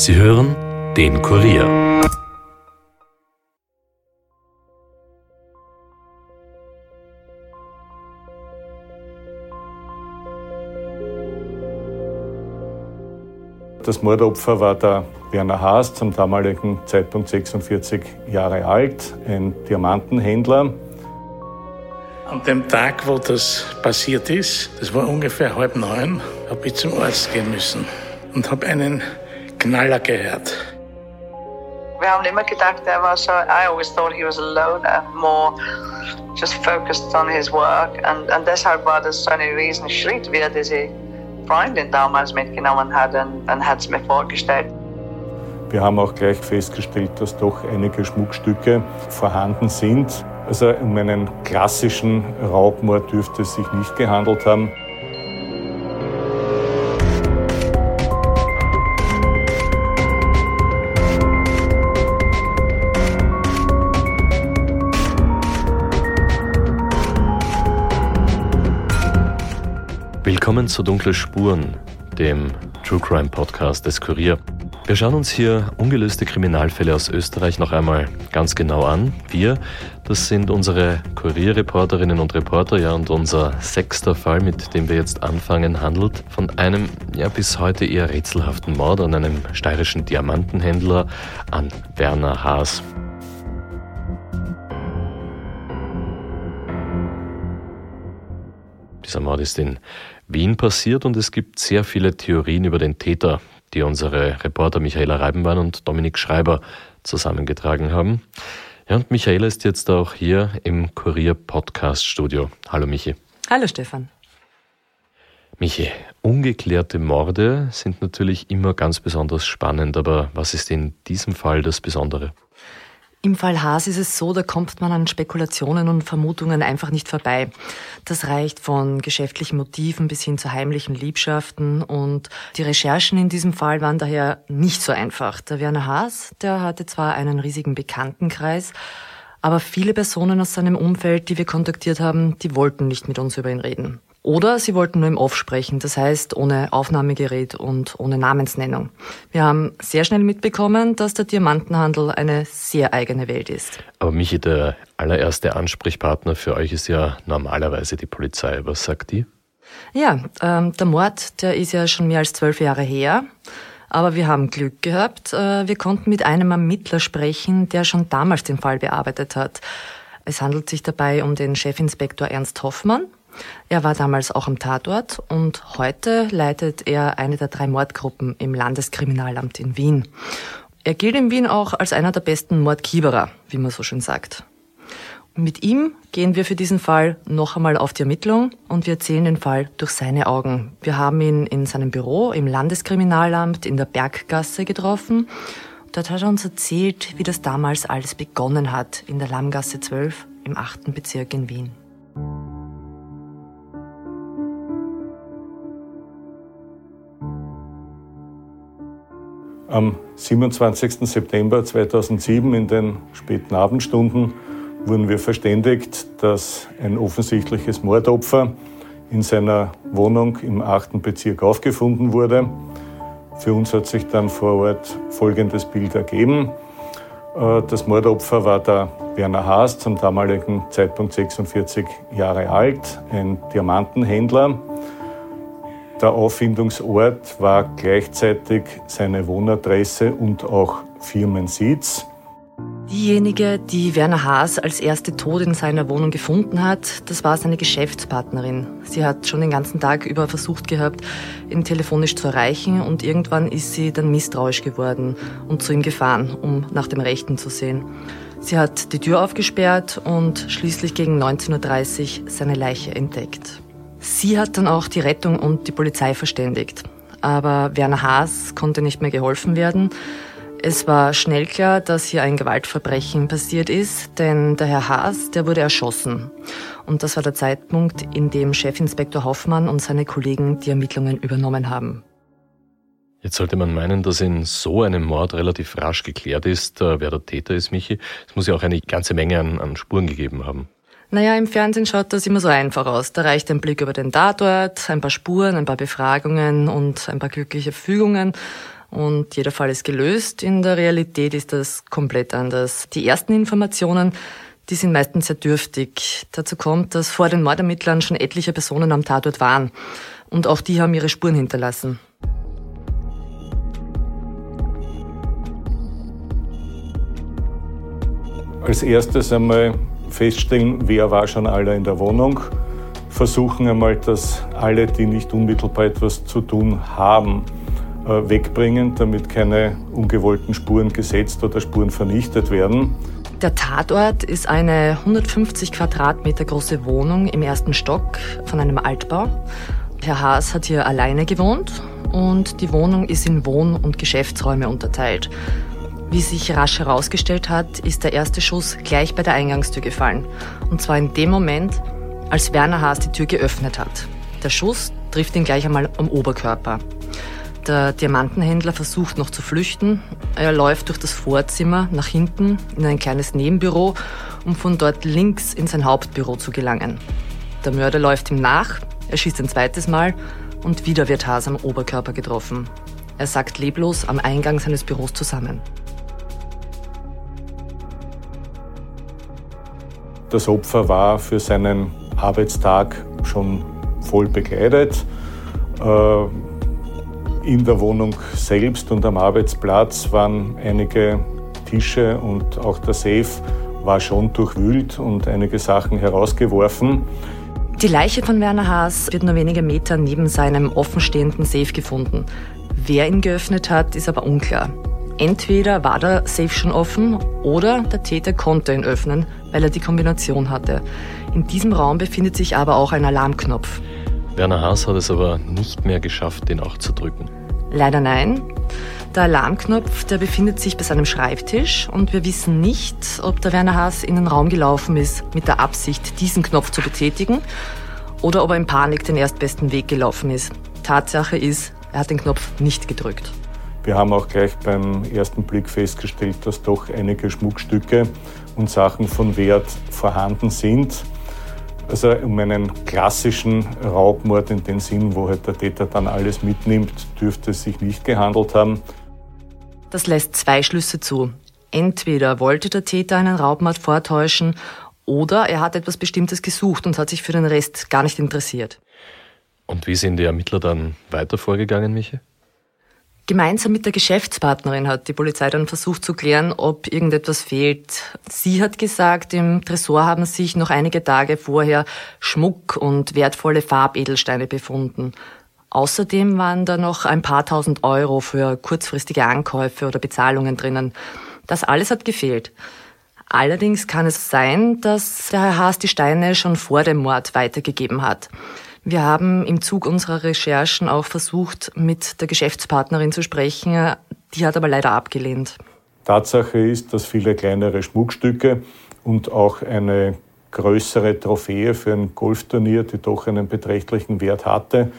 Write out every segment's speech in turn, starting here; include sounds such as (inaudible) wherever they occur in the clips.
Sie hören den Kurier. Das Mordopfer war der Werner Haas, zum damaligen Zeitpunkt 46 Jahre alt, ein Diamantenhändler. An dem Tag, wo das passiert ist, das war ungefähr halb neun, habe ich zum Arzt gehen müssen und habe einen Knaller gehört. Wir haben immer gedacht, er war so, I always thought he was a loner, more just focused on his work. Und, und deshalb war das so ein Riesenschritt, wie er diese Freundin damals mitgenommen hat und, und hat es mir vorgestellt. Wir haben auch gleich festgestellt, dass doch einige Schmuckstücke vorhanden sind. Also um einen klassischen Raubmord dürfte es sich nicht gehandelt haben. Willkommen zu Dunkle Spuren, dem True Crime Podcast des Kurier. Wir schauen uns hier ungelöste Kriminalfälle aus Österreich noch einmal ganz genau an. Wir, das sind unsere Kurierreporterinnen und Reporter, ja, und unser sechster Fall, mit dem wir jetzt anfangen, handelt von einem ja bis heute eher rätselhaften Mord an einem steirischen Diamantenhändler, an Werner Haas. Dieser Mord ist in Wien passiert und es gibt sehr viele Theorien über den Täter, die unsere Reporter Michaela Reibenwein und Dominik Schreiber zusammengetragen haben. Ja, und Michaela ist jetzt auch hier im Kurier Podcast Studio. Hallo Michi. Hallo Stefan. Michi, ungeklärte Morde sind natürlich immer ganz besonders spannend, aber was ist in diesem Fall das Besondere? Im Fall Haas ist es so, da kommt man an Spekulationen und Vermutungen einfach nicht vorbei. Das reicht von geschäftlichen Motiven bis hin zu heimlichen Liebschaften und die Recherchen in diesem Fall waren daher nicht so einfach. Der Werner Haas, der hatte zwar einen riesigen Bekanntenkreis, aber viele Personen aus seinem Umfeld, die wir kontaktiert haben, die wollten nicht mit uns über ihn reden. Oder sie wollten nur im Off sprechen, das heißt ohne Aufnahmegerät und ohne Namensnennung. Wir haben sehr schnell mitbekommen, dass der Diamantenhandel eine sehr eigene Welt ist. Aber Michi, der allererste Ansprechpartner für euch ist ja normalerweise die Polizei. Was sagt die? Ja, ähm, der Mord, der ist ja schon mehr als zwölf Jahre her. Aber wir haben Glück gehabt. Äh, wir konnten mit einem Ermittler sprechen, der schon damals den Fall bearbeitet hat. Es handelt sich dabei um den Chefinspektor Ernst Hoffmann er war damals auch am Tatort und heute leitet er eine der drei Mordgruppen im Landeskriminalamt in Wien. Er gilt in Wien auch als einer der besten Mordkieberer, wie man so schön sagt. Mit ihm gehen wir für diesen Fall noch einmal auf die Ermittlung und wir erzählen den Fall durch seine Augen. Wir haben ihn in seinem Büro im Landeskriminalamt in der Berggasse getroffen. Dort hat er uns erzählt, wie das damals alles begonnen hat in der Lammgasse 12 im 8. Bezirk in Wien. Am 27. September 2007 in den späten Abendstunden wurden wir verständigt, dass ein offensichtliches Mordopfer in seiner Wohnung im 8. Bezirk aufgefunden wurde. Für uns hat sich dann vor Ort folgendes Bild ergeben. Äh, das Mordopfer war der Werner Haas, zum damaligen Zeitpunkt 46 Jahre alt, ein Diamantenhändler. Der Auffindungsort war gleichzeitig seine Wohnadresse und auch Firmensitz. Diejenige, die Werner Haas als erste tot in seiner Wohnung gefunden hat, das war seine Geschäftspartnerin. Sie hat schon den ganzen Tag über versucht gehabt, ihn telefonisch zu erreichen und irgendwann ist sie dann misstrauisch geworden und zu ihm gefahren, um nach dem Rechten zu sehen. Sie hat die Tür aufgesperrt und schließlich gegen 19.30 Uhr seine Leiche entdeckt. Sie hat dann auch die Rettung und die Polizei verständigt. Aber Werner Haas konnte nicht mehr geholfen werden. Es war schnell klar, dass hier ein Gewaltverbrechen passiert ist, denn der Herr Haas, der wurde erschossen. Und das war der Zeitpunkt, in dem Chefinspektor Hoffmann und seine Kollegen die Ermittlungen übernommen haben. Jetzt sollte man meinen, dass in so einem Mord relativ rasch geklärt ist, äh, wer der Täter ist, Michi. Es muss ja auch eine ganze Menge an, an Spuren gegeben haben. Naja, im Fernsehen schaut das immer so einfach aus. Da reicht ein Blick über den Tatort, ein paar Spuren, ein paar Befragungen und ein paar glückliche Fügungen und jeder Fall ist gelöst. In der Realität ist das komplett anders. Die ersten Informationen, die sind meistens sehr dürftig. Dazu kommt, dass vor den Mordermittlern schon etliche Personen am Tatort waren und auch die haben ihre Spuren hinterlassen. Als erstes einmal feststellen, wer war schon alle in der Wohnung. Versuchen einmal, dass alle, die nicht unmittelbar etwas zu tun haben, äh, wegbringen, damit keine ungewollten Spuren gesetzt oder Spuren vernichtet werden. Der Tatort ist eine 150 Quadratmeter große Wohnung im ersten Stock von einem Altbau. Herr Haas hat hier alleine gewohnt und die Wohnung ist in Wohn- und Geschäftsräume unterteilt. Wie sich rasch herausgestellt hat, ist der erste Schuss gleich bei der Eingangstür gefallen. Und zwar in dem Moment, als Werner Haas die Tür geöffnet hat. Der Schuss trifft ihn gleich einmal am Oberkörper. Der Diamantenhändler versucht noch zu flüchten. Er läuft durch das Vorzimmer nach hinten in ein kleines Nebenbüro, um von dort links in sein Hauptbüro zu gelangen. Der Mörder läuft ihm nach, er schießt ein zweites Mal und wieder wird Haas am Oberkörper getroffen. Er sackt leblos am Eingang seines Büros zusammen. Das Opfer war für seinen Arbeitstag schon voll bekleidet. Äh, in der Wohnung selbst und am Arbeitsplatz waren einige Tische und auch der Safe war schon durchwühlt und einige Sachen herausgeworfen. Die Leiche von Werner Haas wird nur wenige Meter neben seinem offenstehenden Safe gefunden. Wer ihn geöffnet hat, ist aber unklar. Entweder war der Safe schon offen oder der Täter konnte ihn öffnen, weil er die Kombination hatte. In diesem Raum befindet sich aber auch ein Alarmknopf. Werner Haas hat es aber nicht mehr geschafft, den auch zu drücken. Leider nein. Der Alarmknopf, der befindet sich bei seinem Schreibtisch und wir wissen nicht, ob der Werner Haas in den Raum gelaufen ist mit der Absicht, diesen Knopf zu betätigen oder ob er in Panik den erstbesten Weg gelaufen ist. Tatsache ist, er hat den Knopf nicht gedrückt. Wir haben auch gleich beim ersten Blick festgestellt, dass doch einige Schmuckstücke und Sachen von Wert vorhanden sind. Also um einen klassischen Raubmord in dem Sinn, wo halt der Täter dann alles mitnimmt, dürfte es sich nicht gehandelt haben. Das lässt zwei Schlüsse zu. Entweder wollte der Täter einen Raubmord vortäuschen oder er hat etwas Bestimmtes gesucht und hat sich für den Rest gar nicht interessiert. Und wie sind die Ermittler dann weiter vorgegangen, Michi? Gemeinsam mit der Geschäftspartnerin hat die Polizei dann versucht zu klären, ob irgendetwas fehlt. Sie hat gesagt, im Tresor haben sich noch einige Tage vorher Schmuck und wertvolle Farbedelsteine befunden. Außerdem waren da noch ein paar tausend Euro für kurzfristige Ankäufe oder Bezahlungen drinnen. Das alles hat gefehlt. Allerdings kann es sein, dass der Herr Haas die Steine schon vor dem Mord weitergegeben hat. Wir haben im Zug unserer Recherchen auch versucht, mit der Geschäftspartnerin zu sprechen. Die hat aber leider abgelehnt. Tatsache ist, dass viele kleinere Schmuckstücke und auch eine größere Trophäe für ein Golfturnier, die doch einen beträchtlichen Wert hatte,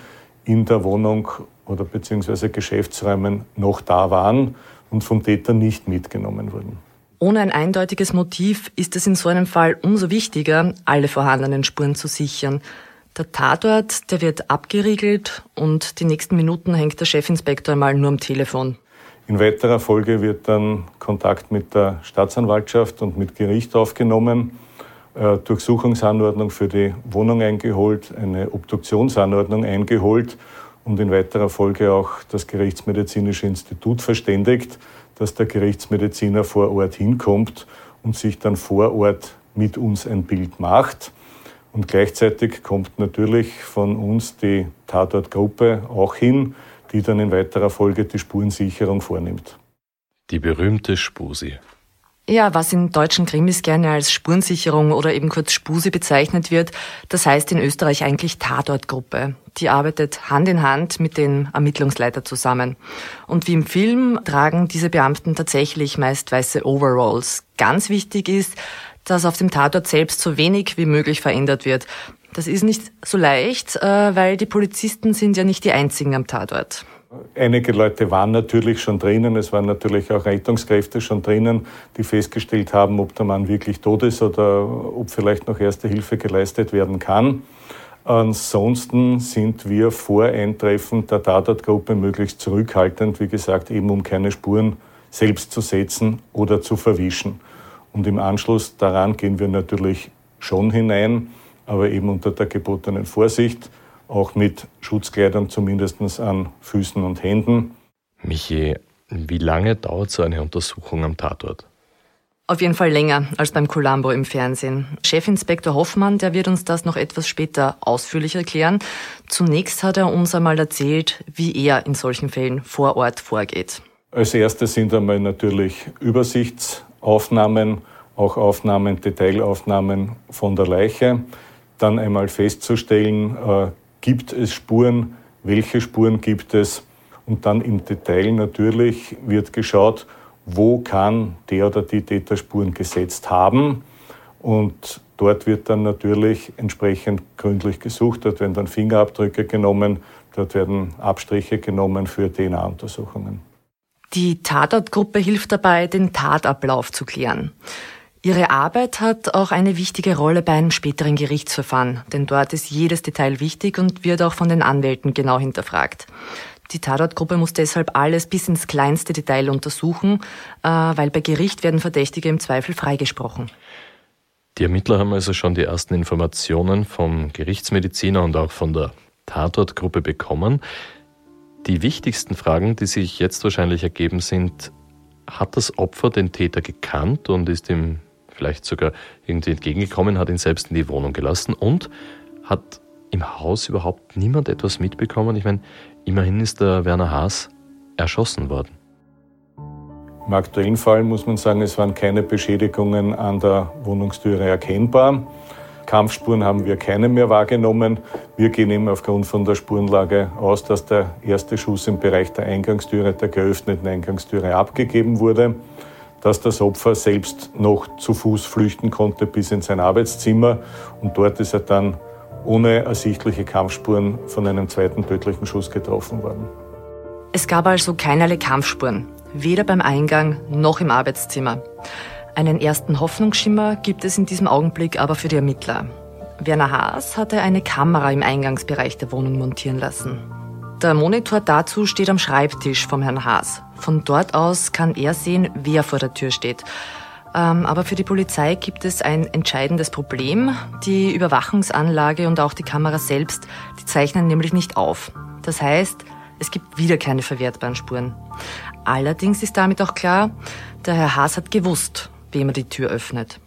in der Wohnung oder beziehungsweise Geschäftsräumen noch da waren und vom Täter nicht mitgenommen wurden. Ohne ein eindeutiges Motiv ist es in so einem Fall umso wichtiger, alle vorhandenen Spuren zu sichern. Der Tatort, der wird abgeriegelt und die nächsten Minuten hängt der Chefinspektor einmal nur am Telefon. In weiterer Folge wird dann Kontakt mit der Staatsanwaltschaft und mit Gericht aufgenommen, äh, Durchsuchungsanordnung für die Wohnung eingeholt, eine Obduktionsanordnung eingeholt und in weiterer Folge auch das Gerichtsmedizinische Institut verständigt, dass der Gerichtsmediziner vor Ort hinkommt und sich dann vor Ort mit uns ein Bild macht. Und gleichzeitig kommt natürlich von uns die Tatortgruppe auch hin, die dann in weiterer Folge die Spurensicherung vornimmt. Die berühmte Spusi. Ja, was in deutschen Krimis gerne als Spurensicherung oder eben kurz Spusi bezeichnet wird, das heißt in Österreich eigentlich Tatortgruppe. Die arbeitet Hand in Hand mit dem Ermittlungsleiter zusammen. Und wie im Film tragen diese Beamten tatsächlich meist weiße Overalls. Ganz wichtig ist, dass auf dem Tatort selbst so wenig wie möglich verändert wird. Das ist nicht so leicht, äh, weil die Polizisten sind ja nicht die einzigen am Tatort. Einige Leute waren natürlich schon drinnen, es waren natürlich auch Rettungskräfte schon drinnen, die festgestellt haben, ob der Mann wirklich tot ist oder ob vielleicht noch erste Hilfe geleistet werden kann. Ansonsten sind wir vor Eintreffen der Tatortgruppe möglichst zurückhaltend, wie gesagt, eben um keine Spuren selbst zu setzen oder zu verwischen. Und im Anschluss daran gehen wir natürlich schon hinein, aber eben unter der gebotenen Vorsicht, auch mit Schutzkleidern zumindest an Füßen und Händen. Michi, wie lange dauert so eine Untersuchung am Tatort? Auf jeden Fall länger als beim Columbo im Fernsehen. Chefinspektor Hoffmann, der wird uns das noch etwas später ausführlich erklären. Zunächst hat er uns einmal erzählt, wie er in solchen Fällen vor Ort vorgeht. Als erstes sind einmal natürlich Übersichtsaufnahmen, auch Aufnahmen, Detailaufnahmen von der Leiche. Dann einmal festzustellen, äh, gibt es Spuren, welche Spuren gibt es. Und dann im Detail natürlich wird geschaut, wo kann der oder die Täter Spuren gesetzt haben. Und dort wird dann natürlich entsprechend gründlich gesucht. Dort werden dann Fingerabdrücke genommen, dort werden Abstriche genommen für DNA-Untersuchungen. Die Tatortgruppe hilft dabei, den Tatablauf zu klären. Ihre Arbeit hat auch eine wichtige Rolle bei einem späteren Gerichtsverfahren, denn dort ist jedes Detail wichtig und wird auch von den Anwälten genau hinterfragt. Die Tatortgruppe muss deshalb alles bis ins kleinste Detail untersuchen, äh, weil bei Gericht werden Verdächtige im Zweifel freigesprochen. Die Ermittler haben also schon die ersten Informationen vom Gerichtsmediziner und auch von der Tatortgruppe bekommen. Die wichtigsten Fragen, die sich jetzt wahrscheinlich ergeben, sind, hat das Opfer den Täter gekannt und ist ihm vielleicht sogar irgendwie entgegengekommen, hat ihn selbst in die Wohnung gelassen und hat im Haus überhaupt niemand etwas mitbekommen? Ich meine, Immerhin ist der Werner Haas erschossen worden. Im aktuellen Fall muss man sagen, es waren keine Beschädigungen an der Wohnungstüre erkennbar. Kampfspuren haben wir keine mehr wahrgenommen. Wir gehen eben aufgrund von der Spurenlage aus, dass der erste Schuss im Bereich der Eingangstüre, der geöffneten Eingangstüre abgegeben wurde, dass das Opfer selbst noch zu Fuß flüchten konnte bis in sein Arbeitszimmer und dort ist er dann ohne ersichtliche Kampfspuren von einem zweiten tödlichen Schuss getroffen worden. Es gab also keinerlei Kampfspuren, weder beim Eingang noch im Arbeitszimmer. Einen ersten Hoffnungsschimmer gibt es in diesem Augenblick aber für die Ermittler. Werner Haas hatte eine Kamera im Eingangsbereich der Wohnung montieren lassen. Der Monitor dazu steht am Schreibtisch vom Herrn Haas. Von dort aus kann er sehen, wer vor der Tür steht. Ähm, aber für die Polizei gibt es ein entscheidendes Problem. Die Überwachungsanlage und auch die Kamera selbst, die zeichnen nämlich nicht auf. Das heißt, es gibt wieder keine verwertbaren Spuren. Allerdings ist damit auch klar, der Herr Haas hat gewusst, wem er die Tür öffnet.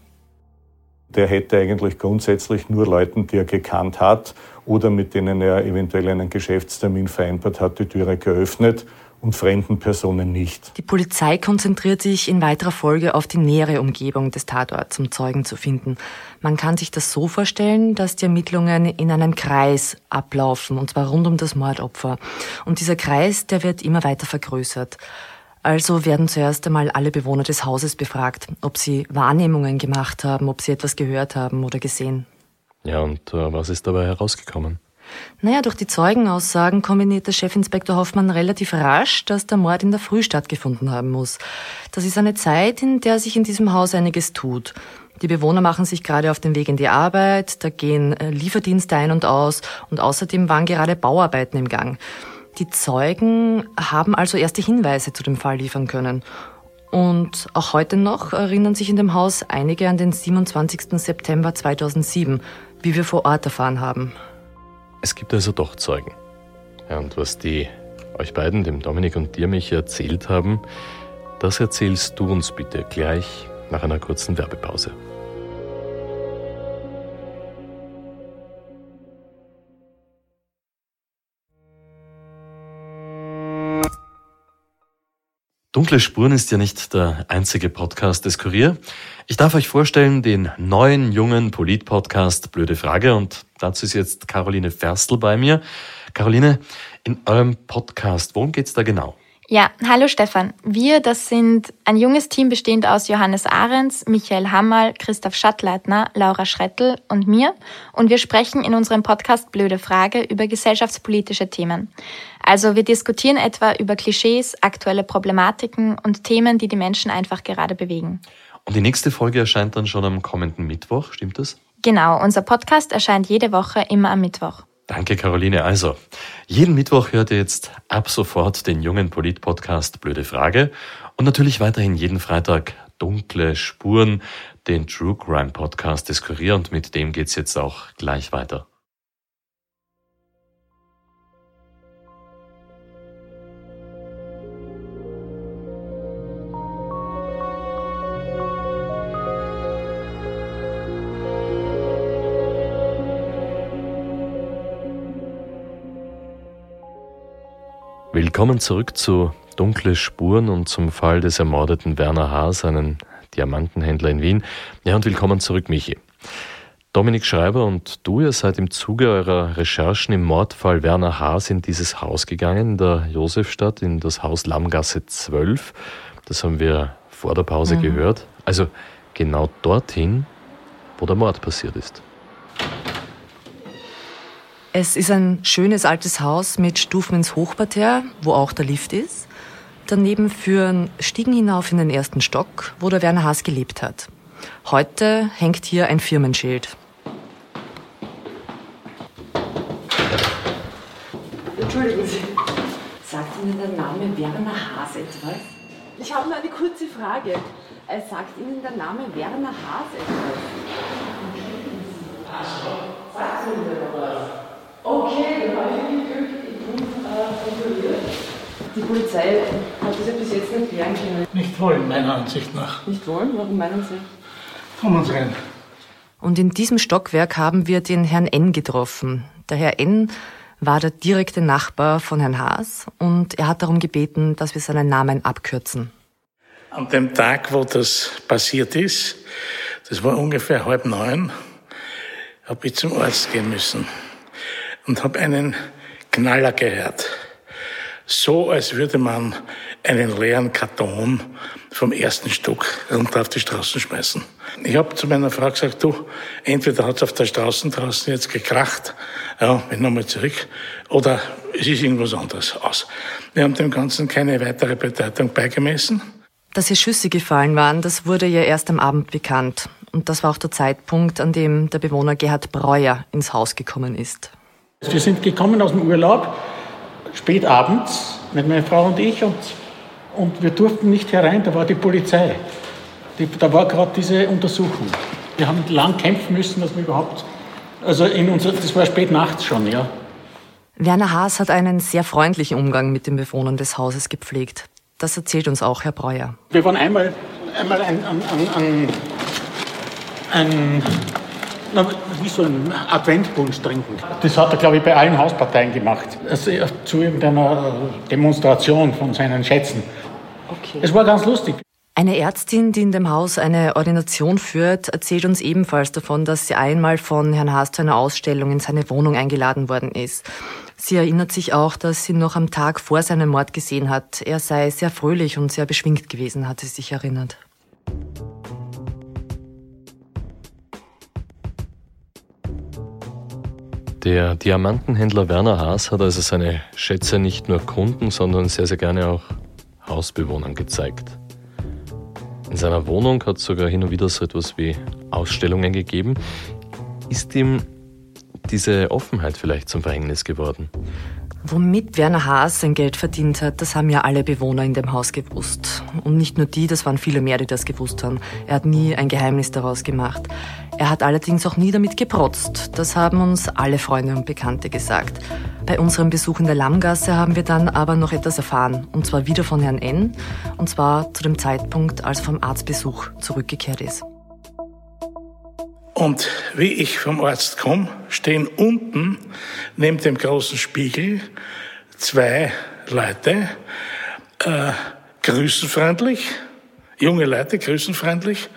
Der hätte eigentlich grundsätzlich nur Leuten, die er gekannt hat oder mit denen er eventuell einen Geschäftstermin vereinbart hat, die Türe geöffnet und fremden Personen nicht. Die Polizei konzentriert sich in weiterer Folge auf die nähere Umgebung des Tatorts, um Zeugen zu finden. Man kann sich das so vorstellen, dass die Ermittlungen in einem Kreis ablaufen, und zwar rund um das Mordopfer. Und dieser Kreis, der wird immer weiter vergrößert. Also werden zuerst einmal alle Bewohner des Hauses befragt, ob sie Wahrnehmungen gemacht haben, ob sie etwas gehört haben oder gesehen. Ja, und äh, was ist dabei herausgekommen? Naja, durch die Zeugenaussagen kombiniert der Chefinspektor Hoffmann relativ rasch, dass der Mord in der Früh stattgefunden haben muss. Das ist eine Zeit, in der sich in diesem Haus einiges tut. Die Bewohner machen sich gerade auf den Weg in die Arbeit, da gehen äh, Lieferdienste ein und aus und außerdem waren gerade Bauarbeiten im Gang. Die Zeugen haben also erste Hinweise zu dem Fall liefern können. Und auch heute noch erinnern sich in dem Haus einige an den 27. September 2007, wie wir vor Ort erfahren haben. Es gibt also doch Zeugen. Ja, und was die euch beiden, dem Dominik und dir, mich erzählt haben, das erzählst du uns bitte gleich nach einer kurzen Werbepause. Dunkle Spuren ist ja nicht der einzige Podcast des Kurier. Ich darf euch vorstellen den neuen, jungen Polit-Podcast Blöde Frage und dazu ist jetzt Caroline Ferstl bei mir. Caroline, in eurem Podcast, worum geht's da genau? Ja, hallo Stefan. Wir, das sind ein junges Team bestehend aus Johannes Ahrens, Michael Hammerl, Christoph Schattleitner, Laura Schrettel und mir. Und wir sprechen in unserem Podcast Blöde Frage über gesellschaftspolitische Themen. Also wir diskutieren etwa über Klischees, aktuelle Problematiken und Themen, die die Menschen einfach gerade bewegen. Und die nächste Folge erscheint dann schon am kommenden Mittwoch, stimmt das? Genau, unser Podcast erscheint jede Woche immer am Mittwoch. Danke, Caroline. Also, jeden Mittwoch hört ihr jetzt ab sofort den jungen Polit-Podcast Blöde Frage und natürlich weiterhin jeden Freitag Dunkle Spuren, den True Crime Podcast des Kurier und mit dem geht's jetzt auch gleich weiter. Willkommen zurück zu Dunkle Spuren und zum Fall des ermordeten Werner Haas, einen Diamantenhändler in Wien. Ja, und willkommen zurück, Michi. Dominik Schreiber und du, ihr seid im Zuge eurer Recherchen im Mordfall Werner Haas in dieses Haus gegangen, in der Josefstadt, in das Haus Lammgasse 12. Das haben wir vor der Pause mhm. gehört. Also genau dorthin, wo der Mord passiert ist. Es ist ein schönes altes Haus mit Stufen ins Hochparterre, wo auch der Lift ist. Daneben führen Stiegen hinauf in den ersten Stock, wo der Werner Haas gelebt hat. Heute hängt hier ein Firmenschild. Entschuldigen Sie, sagt Ihnen der Name Werner Haas etwas? Ich habe nur eine kurze Frage. Sagt Ihnen der Name Werner Haas etwas? Sagt Ihnen was? Okay, dann habe ich wirklich Glück, ich bin äh, kontrolliert. Die Polizei hat das ja bis jetzt nicht klären können. Nicht wollen, meiner Ansicht nach. Nicht wollen? Warum meinen Sie? Kommen Sie rein. Und in diesem Stockwerk haben wir den Herrn N getroffen. Der Herr N war der direkte Nachbar von Herrn Haas und er hat darum gebeten, dass wir seinen Namen abkürzen. An dem Tag, wo das passiert ist, das war ungefähr halb neun, habe ich zum Arzt gehen müssen und habe einen Knaller gehört. So, als würde man einen leeren Karton vom ersten Stock runter auf die Straßen schmeißen. Ich habe zu meiner Frau gesagt, du, entweder hat es auf der Straße draußen jetzt gekracht, ja, bin nochmal zurück, oder es ist irgendwas anderes aus. Wir haben dem Ganzen keine weitere Bedeutung beigemessen. Dass hier Schüsse gefallen waren, das wurde ja erst am Abend bekannt. Und das war auch der Zeitpunkt, an dem der Bewohner Gerhard Breuer ins Haus gekommen ist. Wir sind gekommen aus dem Urlaub, spät abends, mit meiner Frau und ich, und, und wir durften nicht herein, da war die Polizei. Die, da war gerade diese Untersuchung. Wir haben lang kämpfen müssen, dass wir überhaupt, also in unser, das war spät nachts schon, ja. Werner Haas hat einen sehr freundlichen Umgang mit den Bewohnern des Hauses gepflegt. Das erzählt uns auch Herr Breuer. Wir waren einmal, einmal ein, ein, ein, ein na, wie so ein Adventbunsch trinken. Das hat er, glaube ich, bei allen Hausparteien gemacht. Also zu irgendeiner Demonstration von seinen Schätzen. Okay. Es war ganz lustig. Eine Ärztin, die in dem Haus eine Ordination führt, erzählt uns ebenfalls davon, dass sie einmal von Herrn Haas zu einer Ausstellung in seine Wohnung eingeladen worden ist. Sie erinnert sich auch, dass sie noch am Tag vor seinem Mord gesehen hat. Er sei sehr fröhlich und sehr beschwingt gewesen, hat sie sich erinnert. Der Diamantenhändler Werner Haas hat also seine Schätze nicht nur Kunden, sondern sehr, sehr gerne auch Hausbewohnern gezeigt. In seiner Wohnung hat es sogar hin und wieder so etwas wie Ausstellungen gegeben. Ist ihm diese Offenheit vielleicht zum Verhängnis geworden? Womit Werner Haas sein Geld verdient hat, das haben ja alle Bewohner in dem Haus gewusst. Und nicht nur die, das waren viele mehr, die das gewusst haben. Er hat nie ein Geheimnis daraus gemacht. Er hat allerdings auch nie damit geprotzt. Das haben uns alle Freunde und Bekannte gesagt. Bei unserem Besuch in der Lammgasse haben wir dann aber noch etwas erfahren. Und zwar wieder von Herrn N. Und zwar zu dem Zeitpunkt, als er vom Arztbesuch zurückgekehrt ist. Und wie ich vom Arzt komme, stehen unten neben dem großen Spiegel zwei Leute, äh, grüßenfreundlich, junge Leute, grüßenfreundlich.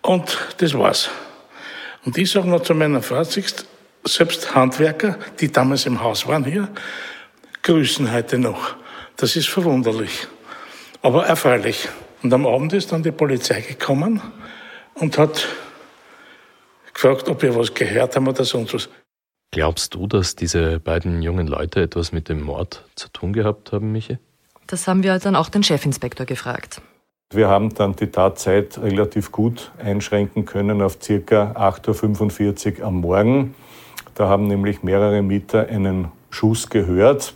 Und das war's. Und ich sage noch zu meiner Frau, selbst Handwerker, die damals im Haus waren hier, grüßen heute noch. Das ist verwunderlich, aber erfreulich. Und am Abend ist dann die Polizei gekommen und hat gefragt, ob wir was gehört haben oder sonst was. Glaubst du, dass diese beiden jungen Leute etwas mit dem Mord zu tun gehabt haben, Michi? Das haben wir dann auch den Chefinspektor gefragt. Wir haben dann die Tatzeit relativ gut einschränken können auf ca. 8.45 Uhr am Morgen. Da haben nämlich mehrere Mieter einen Schuss gehört.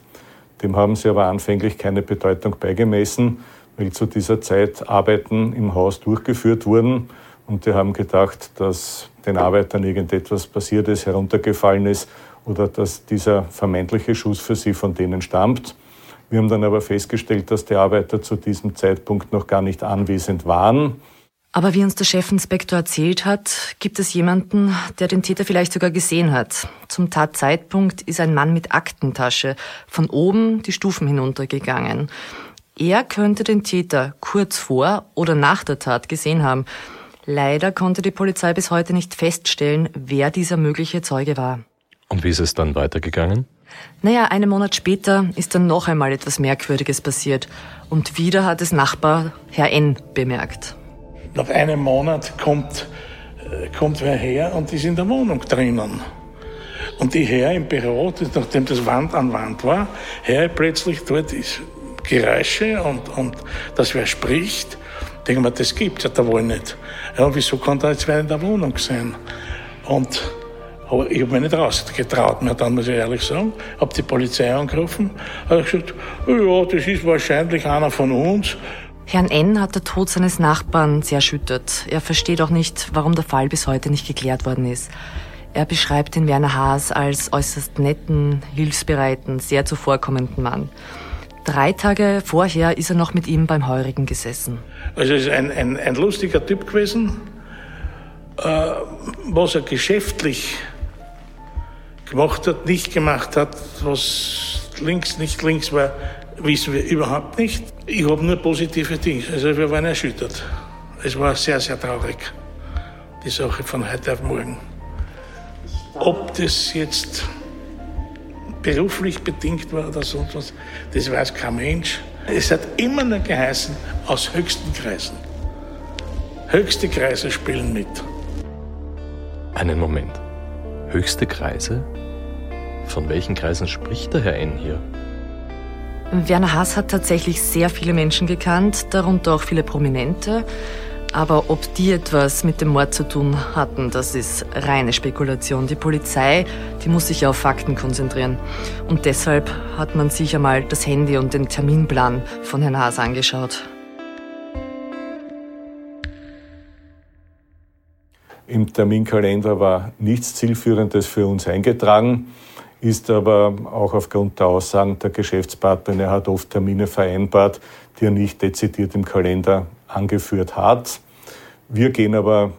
Dem haben sie aber anfänglich keine Bedeutung beigemessen, weil zu dieser Zeit Arbeiten im Haus durchgeführt wurden. Und die haben gedacht, dass den Arbeitern irgendetwas passiert ist, heruntergefallen ist oder dass dieser vermeintliche Schuss für sie von denen stammt. Wir haben dann aber festgestellt, dass die Arbeiter zu diesem Zeitpunkt noch gar nicht anwesend waren. Aber wie uns der Chefinspektor erzählt hat, gibt es jemanden, der den Täter vielleicht sogar gesehen hat. Zum Tatzeitpunkt ist ein Mann mit Aktentasche von oben die Stufen hinuntergegangen. Er könnte den Täter kurz vor oder nach der Tat gesehen haben. Leider konnte die Polizei bis heute nicht feststellen, wer dieser mögliche Zeuge war. Und wie ist es dann weitergegangen? Naja, einen Monat später ist dann noch einmal etwas Merkwürdiges passiert. Und wieder hat es Nachbar Herr N. bemerkt. Nach einem Monat kommt, äh, kommt wer her und ist in der Wohnung drinnen. Und die Herr im Büro, nachdem das Wand an Wand war, her plötzlich dort ist Geräusche und, und dass wer spricht. Denken wir, das gibt ja da wohl nicht. Ja, wieso kann da jetzt wer in der Wohnung sein? Und aber ich habe mich nicht rausgetraut mehr, dann muss ich ehrlich sagen. Habe die Polizei angerufen, habe gesagt, ja, das ist wahrscheinlich einer von uns. Herrn N. hat der Tod seines Nachbarn sehr erschüttert. Er versteht auch nicht, warum der Fall bis heute nicht geklärt worden ist. Er beschreibt den Werner Haas als äußerst netten, hilfsbereiten, sehr zuvorkommenden Mann. Drei Tage vorher ist er noch mit ihm beim Heurigen gesessen. Also er ist ein, ein, ein lustiger Typ gewesen, äh, was er geschäftlich gemacht hat, nicht gemacht hat, was links, nicht links war, wissen wir überhaupt nicht. Ich habe nur positive Dinge. Also wir waren erschüttert. Es war sehr, sehr traurig, die Sache von heute auf morgen. Ob das jetzt beruflich bedingt war oder sonst was, das weiß kein Mensch. Es hat immer nur geheißen, aus höchsten Kreisen. Höchste Kreise spielen mit. Einen Moment. Höchste Kreise? Von welchen Kreisen spricht der Herr N hier? Werner Haas hat tatsächlich sehr viele Menschen gekannt, darunter auch viele Prominente. Aber ob die etwas mit dem Mord zu tun hatten, das ist reine Spekulation. Die Polizei, die muss sich ja auf Fakten konzentrieren. Und deshalb hat man sich einmal das Handy und den Terminplan von Herrn Haas angeschaut. Im Terminkalender war nichts Zielführendes für uns eingetragen, ist aber auch aufgrund der Aussagen der Geschäftspartner, er hat oft Termine vereinbart, die er nicht dezidiert im Kalender angeführt hat. Wir gehen aber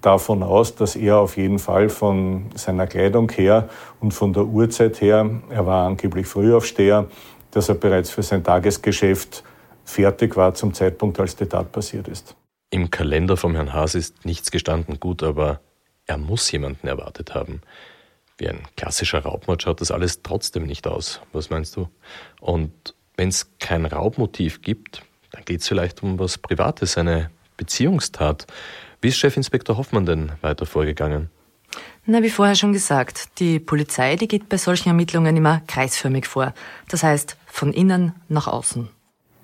davon aus, dass er auf jeden Fall von seiner Kleidung her und von der Uhrzeit her, er war angeblich Frühaufsteher, dass er bereits für sein Tagesgeschäft fertig war zum Zeitpunkt, als die Tat passiert ist. Im Kalender vom Herrn Haas ist nichts gestanden, gut, aber er muss jemanden erwartet haben. Wie ein klassischer Raubmord schaut das alles trotzdem nicht aus. Was meinst du? Und wenn es kein Raubmotiv gibt, dann geht es vielleicht um was Privates, eine Beziehungstat. Wie ist Chefinspektor Hoffmann denn weiter vorgegangen? Na, wie vorher schon gesagt, die Polizei, die geht bei solchen Ermittlungen immer kreisförmig vor. Das heißt, von innen nach außen.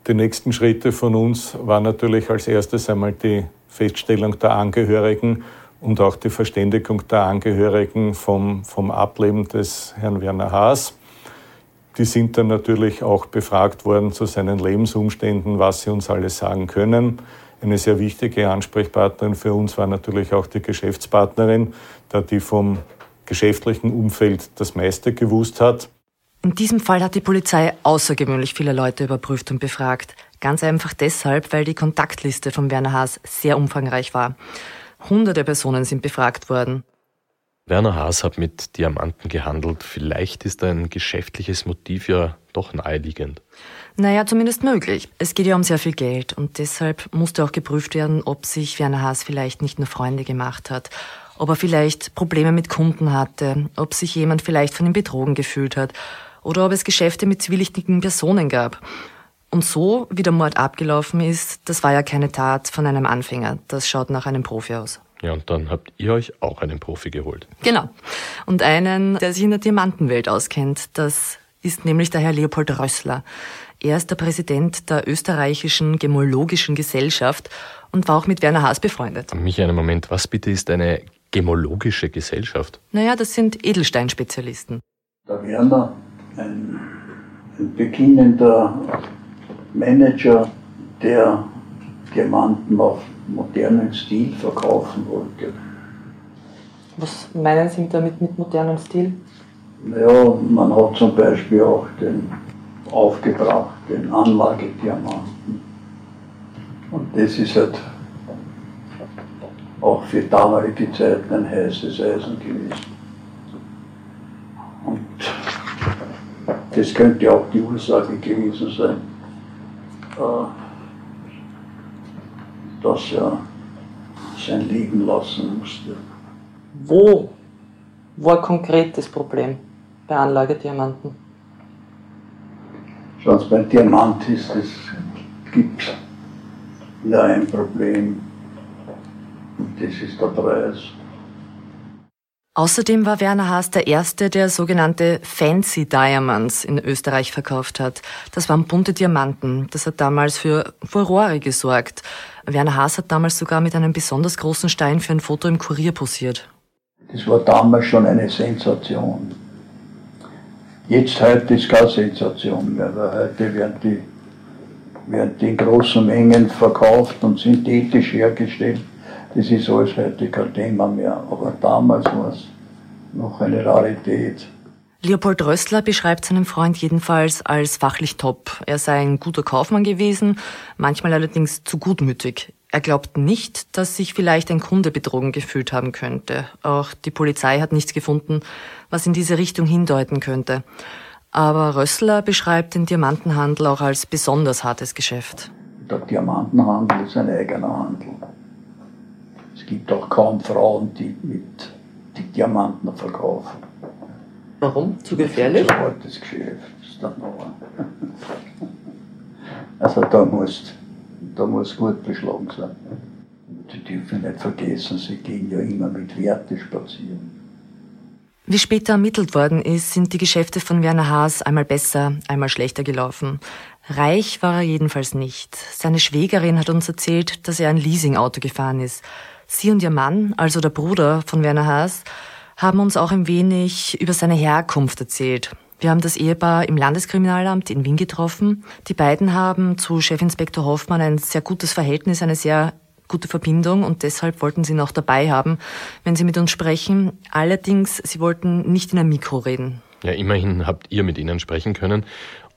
Die nächsten Schritte von uns waren natürlich als erstes einmal die Feststellung der Angehörigen und auch die Verständigung der Angehörigen vom, vom Ableben des Herrn Werner Haas. Die sind dann natürlich auch befragt worden zu seinen Lebensumständen, was sie uns alles sagen können. Eine sehr wichtige Ansprechpartnerin für uns war natürlich auch die Geschäftspartnerin, da die vom geschäftlichen Umfeld das meiste gewusst hat. In diesem Fall hat die Polizei außergewöhnlich viele Leute überprüft und befragt. Ganz einfach deshalb, weil die Kontaktliste von Werner Haas sehr umfangreich war. Hunderte Personen sind befragt worden. Werner Haas hat mit Diamanten gehandelt. Vielleicht ist ein geschäftliches Motiv ja doch naheliegend. Naja, zumindest möglich. Es geht ja um sehr viel Geld und deshalb musste auch geprüft werden, ob sich Werner Haas vielleicht nicht nur Freunde gemacht hat, ob er vielleicht Probleme mit Kunden hatte, ob sich jemand vielleicht von ihm betrogen gefühlt hat oder ob es Geschäfte mit zwielichtigen Personen gab. Und so, wie der Mord abgelaufen ist, das war ja keine Tat von einem Anfänger. Das schaut nach einem Profi aus. Ja, und dann habt ihr euch auch einen Profi geholt. Genau. Und einen, der sich in der Diamantenwelt auskennt. Das ist nämlich der Herr Leopold Rössler. Er ist der Präsident der österreichischen Gemologischen Gesellschaft und war auch mit Werner Haas befreundet. Mich einen Moment, was bitte ist eine Gemologische Gesellschaft? Naja, das sind Edelsteinspezialisten. Der Werner, ein, ein beginnender Manager, der Diamanten auf modernen Stil verkaufen wollte. Was meinen Sie damit mit modernem Stil? Ja, man hat zum Beispiel auch den aufgebracht, den Anlagediamanten. Und das ist halt auch für damalige Zeiten ein heißes Eisen gewesen. Und das könnte auch die Ursache gewesen sein, äh, dass er sein Leben lassen musste. Wo war konkret das Problem bei Anlagediamanten? Schauen Sie, bei Diamant ist es, gibt ja ein Problem und das ist der Preis. Außerdem war Werner Haas der Erste, der sogenannte Fancy Diamonds in Österreich verkauft hat. Das waren bunte Diamanten. Das hat damals für Furore gesorgt. Werner Haas hat damals sogar mit einem besonders großen Stein für ein Foto im Kurier posiert. Das war damals schon eine Sensation. Jetzt heute ist keine Sensation mehr, weil heute werden die, werden die in großen Mengen verkauft und synthetisch hergestellt. Das ist alles heute kein Thema mehr. Aber damals war es noch eine Rarität. Leopold Rössler beschreibt seinen Freund jedenfalls als fachlich top. Er sei ein guter Kaufmann gewesen, manchmal allerdings zu gutmütig. Er glaubt nicht, dass sich vielleicht ein Kunde betrogen gefühlt haben könnte. Auch die Polizei hat nichts gefunden, was in diese Richtung hindeuten könnte. Aber Rössler beschreibt den Diamantenhandel auch als besonders hartes Geschäft. Der Diamantenhandel ist ein eigener Handel. Es gibt auch kaum Frauen, die mit die Diamanten verkaufen. Warum? Zu gefährlich? Das ist ein hartes Geschäft. Ist dann noch. (laughs) Also da muss, da muss gut beschlagen sein. Die dürfen nicht vergessen, sie gehen ja immer mit Werte spazieren. Wie später ermittelt worden ist, sind die Geschäfte von Werner Haas einmal besser, einmal schlechter gelaufen. Reich war er jedenfalls nicht. Seine Schwägerin hat uns erzählt, dass er ein Leasingauto gefahren ist. Sie und ihr Mann, also der Bruder von Werner Haas, haben uns auch ein wenig über seine Herkunft erzählt. Wir haben das Ehepaar im Landeskriminalamt in Wien getroffen. Die beiden haben zu Chefinspektor Hoffmann ein sehr gutes Verhältnis, eine sehr gute Verbindung und deshalb wollten sie ihn auch dabei haben, wenn sie mit uns sprechen. Allerdings, sie wollten nicht in ein Mikro reden. Ja, immerhin habt ihr mit ihnen sprechen können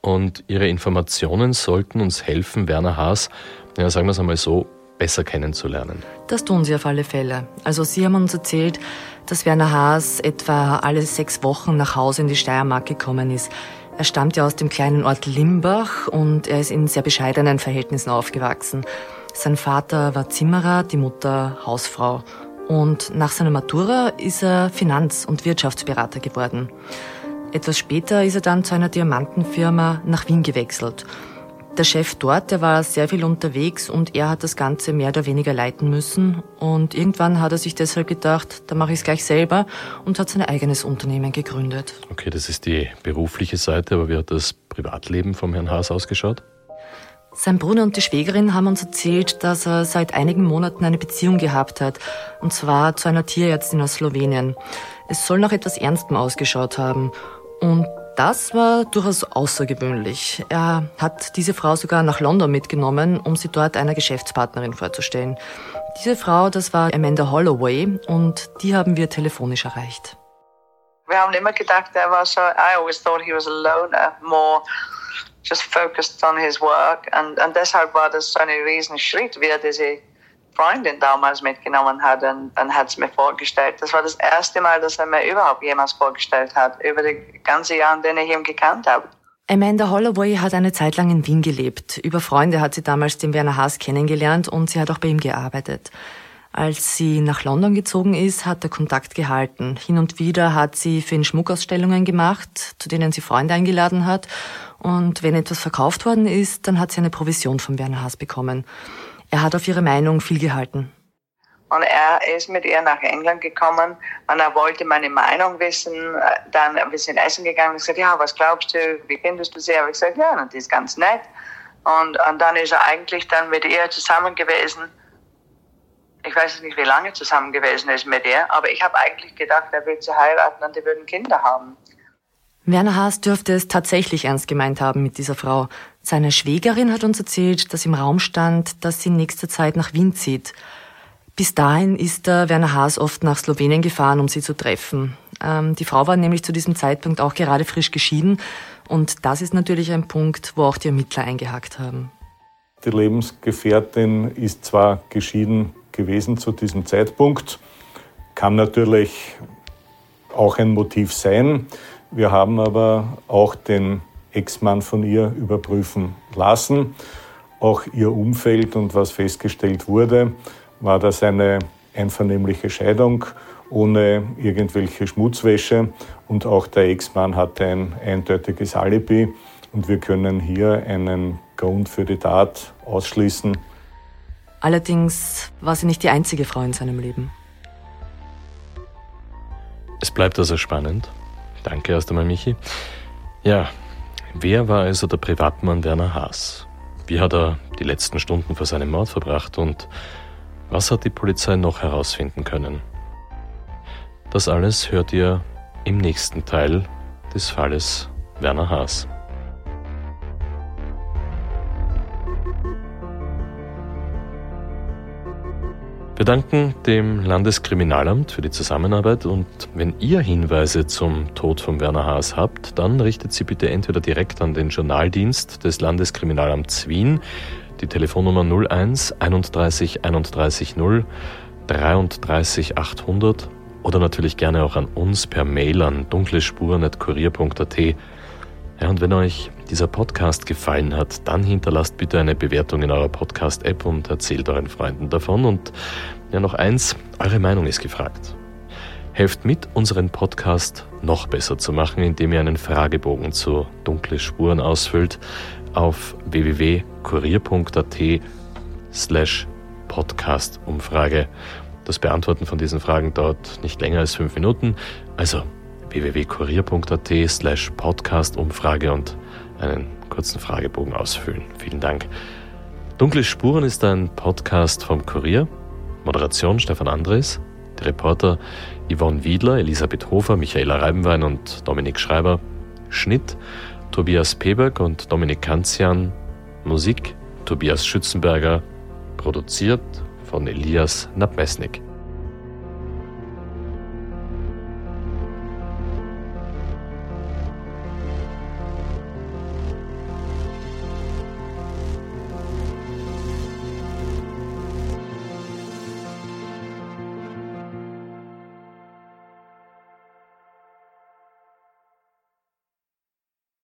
und ihre Informationen sollten uns helfen, Werner Haas, ja, sagen wir es einmal so, besser kennenzulernen. Das tun sie auf alle Fälle. Also sie haben uns erzählt, dass Werner Haas etwa alle sechs Wochen nach Hause in die Steiermark gekommen ist. Er stammt ja aus dem kleinen Ort Limbach und er ist in sehr bescheidenen Verhältnissen aufgewachsen. Sein Vater war Zimmerer, die Mutter Hausfrau. Und nach seiner Matura ist er Finanz- und Wirtschaftsberater geworden. Etwas später ist er dann zu einer Diamantenfirma nach Wien gewechselt. Der Chef dort, der war sehr viel unterwegs und er hat das Ganze mehr oder weniger leiten müssen. Und irgendwann hat er sich deshalb gedacht, da mache ich es gleich selber und hat sein eigenes Unternehmen gegründet. Okay, das ist die berufliche Seite, aber wie hat das Privatleben vom Herrn Haas ausgeschaut? Sein Bruder und die Schwägerin haben uns erzählt, dass er seit einigen Monaten eine Beziehung gehabt hat, und zwar zu einer Tierärztin aus Slowenien. Es soll nach etwas Ernstem ausgeschaut haben. Und das war durchaus außergewöhnlich. Er hat diese Frau sogar nach London mitgenommen, um sie dort einer Geschäftspartnerin vorzustellen. Diese Frau, das war Amanda Holloway und die haben wir telefonisch erreicht. Wir haben immer gedacht, er war so, I always thought he was a loner, more just focused on his work. Und, und deshalb war das so ein Riesenschritt, wie er diese Freundin damals mitgenommen hat und, und hat es mir vorgestellt. Das war das erste Mal, dass er mir überhaupt jemals vorgestellt hat, über die ganzen Jahre, in denen ich ihn gekannt habe. Amanda Holloway hat eine Zeit lang in Wien gelebt. Über Freunde hat sie damals den Werner Haas kennengelernt und sie hat auch bei ihm gearbeitet. Als sie nach London gezogen ist, hat er Kontakt gehalten. Hin und wieder hat sie für ihn Schmuckausstellungen gemacht, zu denen sie Freunde eingeladen hat. Und wenn etwas verkauft worden ist, dann hat sie eine Provision von Werner Haas bekommen. Er hat auf ihre Meinung viel gehalten. Und er ist mit ihr nach England gekommen und er wollte meine Meinung wissen. Dann wir sind essen gegangen und gesagt, ja, was glaubst du, wie findest du sie? Habe ich gesagt, ja, die ist ganz nett. Und, und dann ist er eigentlich dann mit ihr zusammen gewesen ich weiß nicht, wie lange zusammen gewesen ist mit ihr, aber ich habe eigentlich gedacht, er will sie heiraten und die würden Kinder haben. Werner Haas dürfte es tatsächlich ernst gemeint haben mit dieser Frau. Seine Schwägerin hat uns erzählt, dass im Raum stand, dass sie in nächster Zeit nach Wien zieht. Bis dahin ist der Werner Haas oft nach Slowenien gefahren, um sie zu treffen. Ähm, die Frau war nämlich zu diesem Zeitpunkt auch gerade frisch geschieden und das ist natürlich ein Punkt, wo auch die Ermittler eingehakt haben. Die Lebensgefährtin ist zwar geschieden gewesen zu diesem Zeitpunkt. Kann natürlich auch ein Motiv sein. Wir haben aber auch den Ex-Mann von ihr überprüfen lassen. Auch ihr Umfeld und was festgestellt wurde, war das eine einvernehmliche Scheidung ohne irgendwelche Schmutzwäsche und auch der Ex-Mann hatte ein eindeutiges Alibi und wir können hier einen Grund für die Tat ausschließen. Allerdings war sie nicht die einzige Frau in seinem Leben. Es bleibt also spannend. Danke erst einmal, Michi. Ja, wer war also der Privatmann Werner Haas? Wie hat er die letzten Stunden vor seinem Mord verbracht und was hat die Polizei noch herausfinden können? Das alles hört ihr im nächsten Teil des Falles Werner Haas. Wir danken dem Landeskriminalamt für die Zusammenarbeit und wenn ihr Hinweise zum Tod von Werner Haas habt, dann richtet sie bitte entweder direkt an den Journaldienst des Landeskriminalamts Wien, die Telefonnummer 01 31 31 0 33 800 oder natürlich gerne auch an uns per Mail an dunklespuren.kurier.at. Ja, und wenn euch dieser Podcast gefallen hat, dann hinterlasst bitte eine Bewertung in eurer Podcast-App und erzählt euren Freunden davon. Und ja, noch eins, eure Meinung ist gefragt. Helft mit, unseren Podcast noch besser zu machen, indem ihr einen Fragebogen zu dunkle Spuren ausfüllt auf www.kurier.at slash Podcast-Umfrage. Das Beantworten von diesen Fragen dauert nicht länger als fünf Minuten. Also www.kurier.at slash Podcast-Umfrage und einen kurzen Fragebogen ausfüllen. Vielen Dank. Dunkle Spuren ist ein Podcast vom Kurier. Moderation Stefan Andres. Die Reporter Yvonne Wiedler, Elisabeth Hofer, Michaela Reibenwein und Dominik Schreiber. Schnitt Tobias Peberg und Dominik Kanzian. Musik Tobias Schützenberger. Produziert von Elias Nabmesnik.